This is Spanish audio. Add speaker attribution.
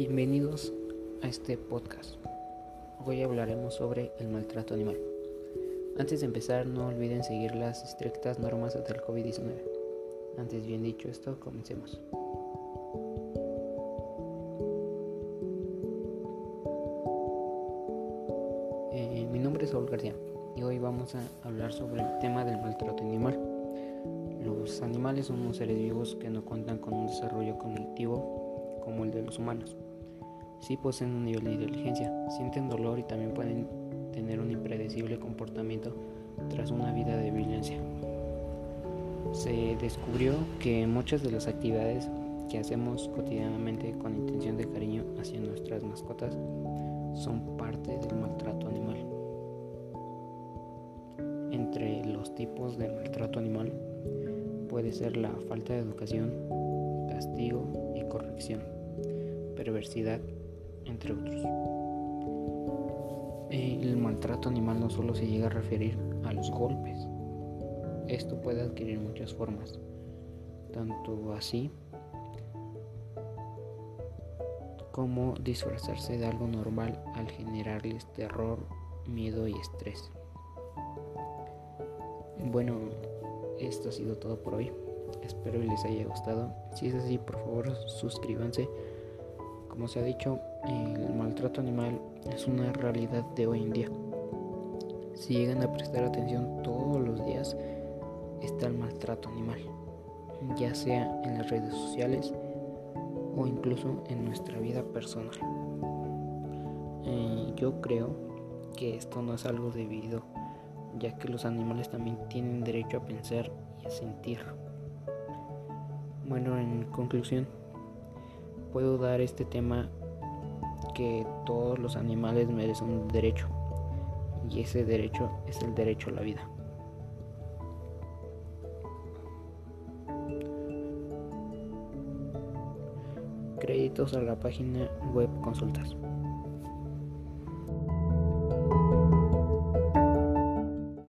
Speaker 1: Bienvenidos a este podcast. Hoy hablaremos sobre el maltrato animal. Antes de empezar, no olviden seguir las estrictas normas del COVID-19. Antes bien dicho esto, comencemos. Eh, mi nombre es Saúl García y hoy vamos a hablar sobre el tema del maltrato animal. Los animales son unos seres vivos que no cuentan con un desarrollo cognitivo como el de los humanos. Sí poseen un nivel de inteligencia, sienten dolor y también pueden tener un impredecible comportamiento tras una vida de violencia. Se descubrió que muchas de las actividades que hacemos cotidianamente con intención de cariño hacia nuestras mascotas son parte del maltrato animal. Entre los tipos de maltrato animal puede ser la falta de educación, castigo y corrección, perversidad, entre otros. El maltrato animal no solo se llega a referir a los golpes, esto puede adquirir muchas formas, tanto así como disfrazarse de algo normal al generarles terror, miedo y estrés. Bueno, esto ha sido todo por hoy. Espero les haya gustado. Si es así, por favor, suscríbanse. Como se ha dicho, el maltrato animal es una realidad de hoy en día. Si llegan a prestar atención todos los días, está el maltrato animal, ya sea en las redes sociales o incluso en nuestra vida personal. Eh, yo creo que esto no es algo debido ya que los animales también tienen derecho a pensar y a sentir. Bueno, en conclusión, puedo dar este tema que todos los animales merecen un derecho y ese derecho es el derecho a la vida. Créditos a la página web consultas.